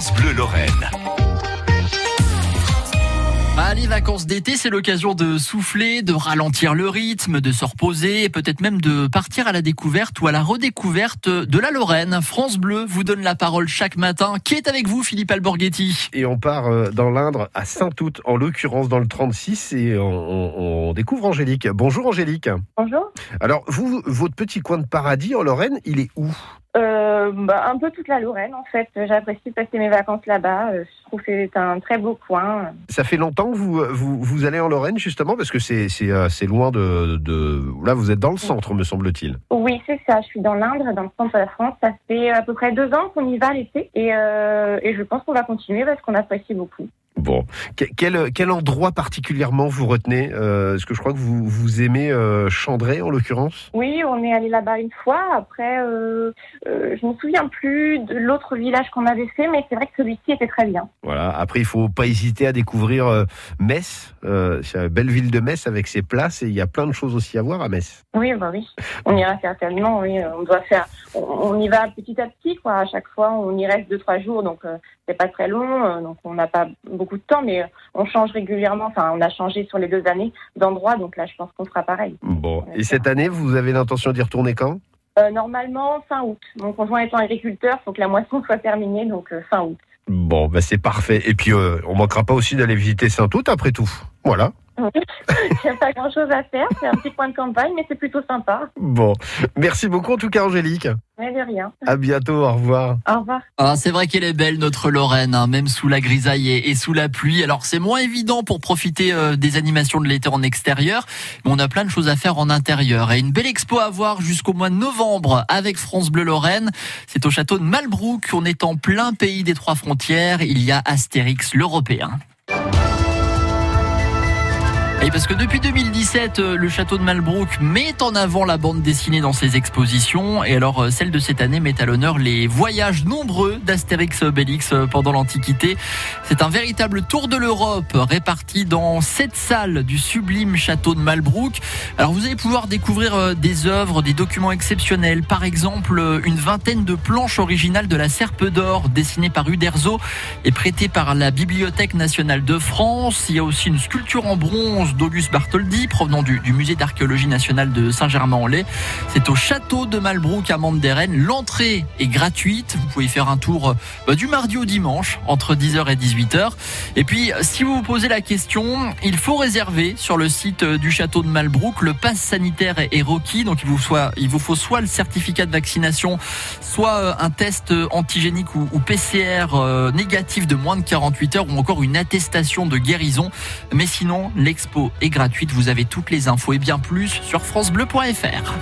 France Bleu Lorraine. Ah, les vacances d'été, c'est l'occasion de souffler, de ralentir le rythme, de se reposer et peut-être même de partir à la découverte ou à la redécouverte de la Lorraine. France Bleu vous donne la parole chaque matin. Qui est avec vous, Philippe Alborghetti? Et on part euh, dans l'Indre, à Saint-Août, en l'occurrence dans le 36, et on, on- on découvre Angélique. Bonjour Angélique. Bonjour. Alors, vous, votre petit coin de paradis en Lorraine, il est où? Euh, bah, un peu toute la Lorraine en fait. J'apprécie passer mes vacances là-bas. Euh, Je trouve que c'est un très beau coin. Ça fait longtemps que vous, vous, vous allez en Lorraine, justement, parce que c'est c'est, euh, c'est loin de, de... Là, vous êtes dans le centre, me semble-t-il. Oui, c'est ça. Je suis dans l'Indre, dans le centre de la France. Ça fait à peu près deux ans qu'on y va l'été et, euh, et je pense qu'on va continuer parce qu'on apprécie beaucoup. Bon. Que- Quel, quel endroit particulièrement vous retenez euh, Est-ce que je crois que vous, vous aimez euh, Chandray, en l'occurrence? Oui, on est allé là-bas une fois. Après, euh, euh, je me souviens plus de l'autre village qu'on avait fait, mais c'est vrai que celui-ci était très bien. Voilà. Après, il faut pas hésiter à découvrir euh, Metz. Euh, c'est une belle ville de Metz avec ses places et il y a plein de choses aussi à voir à Metz. Oui, bah oui. On ira certainement. Oui, on doit faire. On, on y va petit à petit, quoi. À chaque fois, on y reste deux trois jours, donc euh, c'est pas très long. euh, donc on n'a pas beaucoup de temps, mais euh, on change régulièrement. Enfin, on a changé sur les deux années d'endroit, donc là, je pense qu'on fera pareil. Bon. Et cette année, vous avez l'intention d'y retourner quand? Euh, normalement, fin août. Mon conjoint étant agriculteur, faut que la moisson soit terminée, donc euh, fin août. Bon, bah c'est parfait. Et puis, euh, on manquera pas aussi d'aller visiter Saint-Août après tout. Voilà. Il n'y a pas grand chose à faire. C'est un petit coin de campagne, mais c'est plutôt sympa. Bon. Merci beaucoup en tout cas, Angélique. Mais de rien. À bientôt. Au revoir. Au revoir. Ah, c'est vrai qu'elle est belle, notre Lorraine, hein, même sous la grisaille et, et sous la pluie. Alors, c'est moins évident pour profiter euh, des animations de l'été en extérieur, mais on a plein de choses à faire en intérieur. Et une belle expo à voir jusqu'au mois de novembre avec France Bleu Lorraine. C'est au château de Malbrook. On est en plein pays des trois frontières. Il y a Astérix, l'Européen. Parce que depuis 2017, euh, le château de Malbrook met en avant la bande dessinée dans ses expositions. Et alors, euh, celle de cette année met à l'honneur les voyages nombreux d'Astérix Obélix euh, pendant l'Antiquité. C'est un véritable tour de l'Europe réparti dans sept salles du sublime château de Malbrook. Alors, vous allez pouvoir découvrir des œuvres, des documents exceptionnels. Par exemple, une vingtaine de planches originales de la Serpe d'Or dessinées par Uderzo et prêtée par la Bibliothèque nationale de France. Il y a aussi une sculpture en bronze d'Auguste Bartholdi provenant du, musée d'archéologie nationale de Saint-Germain-en-Laye. C'est au château de Malbrook à Manderen. L'entrée est gratuite. Vous pouvez faire un tour euh, du mardi au dimanche entre 10h et 18h. Et puis, si vous vous posez la question, il faut réserver sur le site euh, du château de Malbrook. Le pass sanitaire est, requis. Donc, il vous, faut soit le certificat de vaccination, soit euh, un test euh, antigénique ou, ou PCR négatif de moins de 48 heures ou encore une attestation de guérison. Mais sinon, l'expo est gratuite. Vous avez toutes les infos et bien plus sur francebleu.fr.